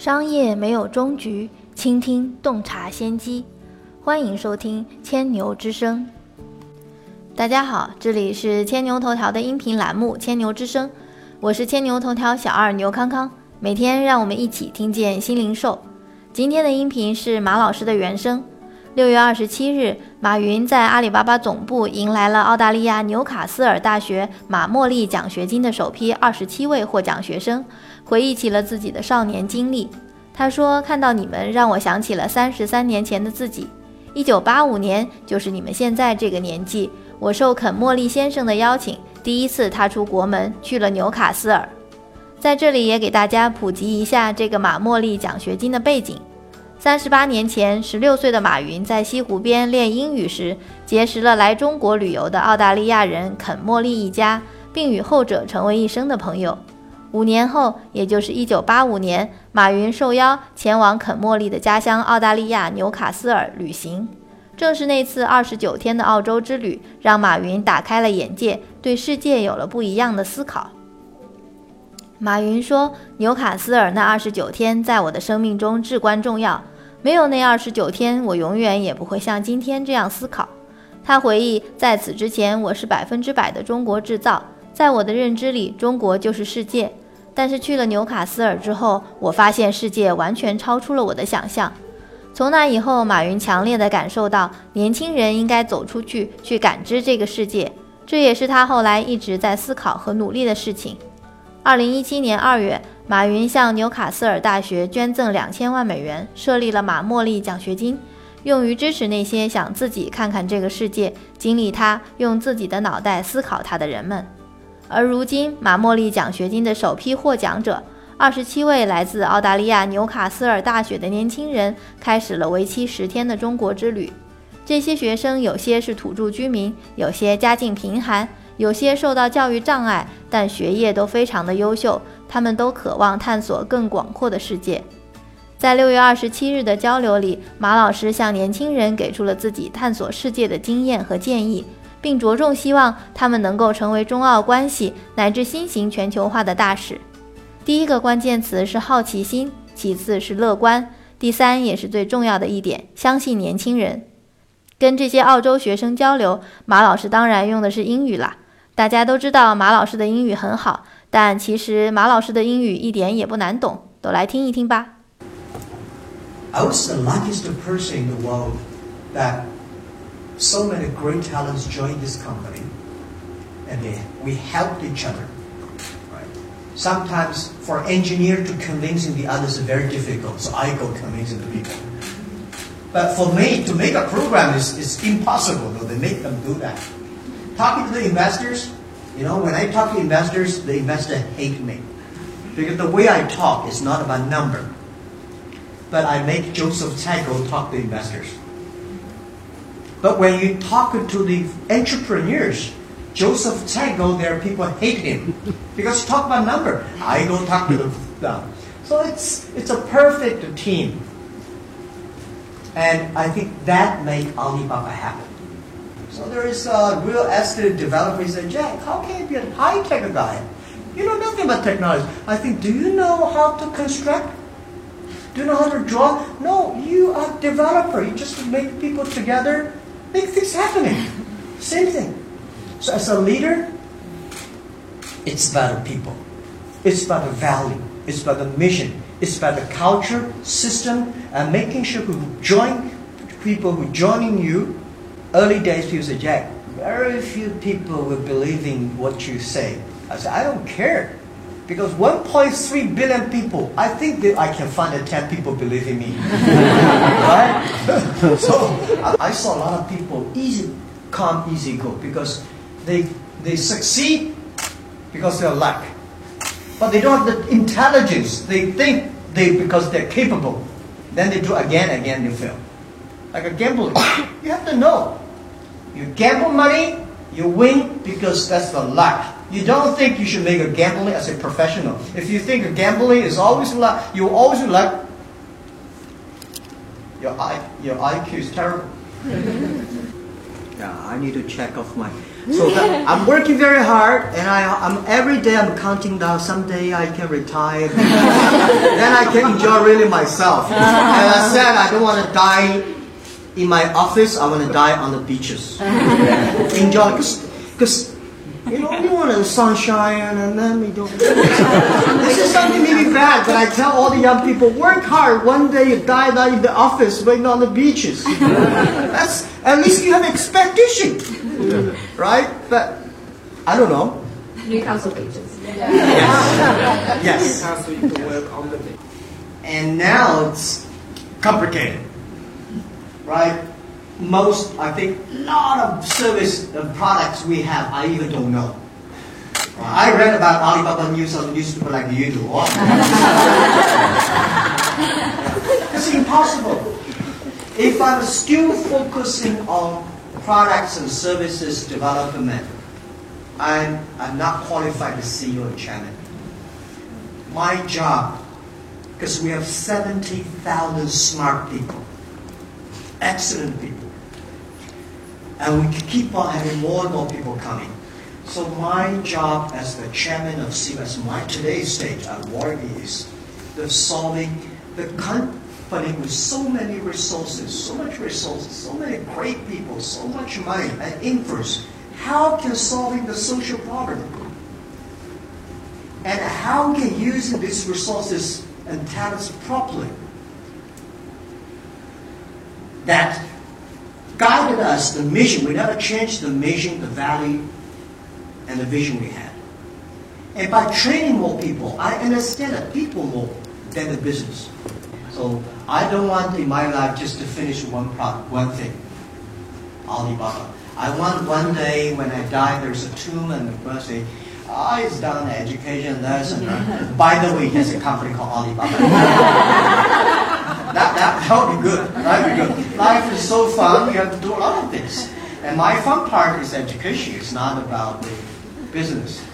商业没有终局，倾听洞察先机。欢迎收听千牛之声。大家好，这里是千牛头条的音频栏目《千牛之声》，我是千牛头条小二牛康康。每天让我们一起听见新零售。今天的音频是马老师的原声。六月二十七日，马云在阿里巴巴总部迎来了澳大利亚纽卡斯尔大学马莫利奖学金的首批二十七位获奖学生，回忆起了自己的少年经历。他说：“看到你们，让我想起了三十三年前的自己。一九八五年，就是你们现在这个年纪。我受肯莫利先生的邀请，第一次踏出国门，去了纽卡斯尔。在这里也给大家普及一下这个马莫利奖学金的背景。”三十八年前，十六岁的马云在西湖边练英语时，结识了来中国旅游的澳大利亚人肯莫利一家，并与后者成为一生的朋友。五年后，也就是一九八五年，马云受邀前往肯莫利的家乡澳大利亚纽卡斯尔旅行。正是那次二十九天的澳洲之旅，让马云打开了眼界，对世界有了不一样的思考。马云说：“纽卡斯尔那二十九天在我的生命中至关重要。没有那二十九天，我永远也不会像今天这样思考。”他回忆，在此之前，我是百分之百的中国制造，在我的认知里，中国就是世界。但是去了纽卡斯尔之后，我发现世界完全超出了我的想象。从那以后，马云强烈地感受到，年轻人应该走出去，去感知这个世界。这也是他后来一直在思考和努力的事情。二零一七年二月，马云向纽卡斯尔大学捐赠两千万美元，设立了马莫利奖学金，用于支持那些想自己看看这个世界、经历它、用自己的脑袋思考它的人们。而如今，马莫利奖学金的首批获奖者二十七位来自澳大利亚纽卡斯尔大学的年轻人，开始了为期十天的中国之旅。这些学生有些是土著居民，有些家境贫寒。有些受到教育障碍，但学业都非常的优秀。他们都渴望探索更广阔的世界。在六月二十七日的交流里，马老师向年轻人给出了自己探索世界的经验和建议，并着重希望他们能够成为中澳关系乃至新型全球化的大使。第一个关键词是好奇心，其次是乐观，第三也是最重要的一点，相信年轻人。跟这些澳洲学生交流，马老师当然用的是英语啦。大家都知道马老师的英语很好，但其实马老师的英语一点也不难懂，都来听一听吧。I was the luckiest person in the world that so many great talents joined this company, and they, we helped each other. Right? Sometimes for engineer to convincing the others is very difficult, so I go convincing the people. But for me to make a program is, is impossible. Though they make them do that talking to the investors, you know, when I talk to investors, the investor hate me. Because the way I talk is not about number. But I make Joseph Tycho talk to investors. But when you talk to the entrepreneurs, Joseph Tycho, there are people hate him because you talk about number. I go talk to them. So it's it's a perfect team. And I think that made Alibaba happen. So there is a real estate developer. He said, Jack, how can you be a high tech guy? You know nothing about technology. I think, do you know how to construct? Do you know how to draw? No, you are a developer. You just make people together, make things happening. Same thing. So as a leader, it's about the people. It's about the value. It's about the mission. It's about the culture, system, and making sure who join people who joining you early days, people say, Jack, very few people will believe in what you say. I said, I don't care. Because 1.3 billion people, I think that I can find 10 people believe in me. right? so I saw a lot of people easy, come, easy go because they, they succeed because they're luck. But they don't have the intelligence. They think they because they're capable. Then they do again, again, they fail. Like a gambling. you have to know you gamble money, you win because that's the luck. You don't think you should make a gambling as a professional. If you think a gambling is always luck, you always luck. Your, I, your IQ is terrible. Yeah, I need to check off my. So I'm working very hard, and I, I'm every day I'm counting down. Someday I can retire, then I can enjoy really myself. And I said I don't want to die in my office. I want to die on the beaches. enjoy, because you know you want the sunshine, and then you don't. this is something maybe bad, but I tell all the young people: work hard. One day you die, die in the office, but not on the beaches. That's at least you have expectation, right? But I don't know. Newcastle beaches. Yes. Newcastle, you can work on the beach. And now it's complicated, right? Most, I think, a lot of service uh, products we have, I even don't know. I read about Alibaba news on the newspaper like you do. it's impossible. If I'm still focusing on products and services development, I'm, I'm not qualified to CEO and chairman. My job because we have 70,000 smart people, excellent people. And we keep on having more and more people coming. So my job as the chairman of CBS, my today's stage at work is the solving the company with so many resources, so much resources, so many great people, so much money and influence. How can solving the social problem? and how can using these resources and talents properly that guided us the mission. We never changed the mission the value and the vision we had. And by training more people i understand that people more than the business. So i don't want in my life just to finish one product one thing. Alibaba. I want one day when i die there's a tomb and the person say ah, I is done education lesson. By the way, there's a company called Alibaba. that, that, that would be good. That would be good. Life is so fun, you have to do a lot of things. And my fun part is education. It's not about the business.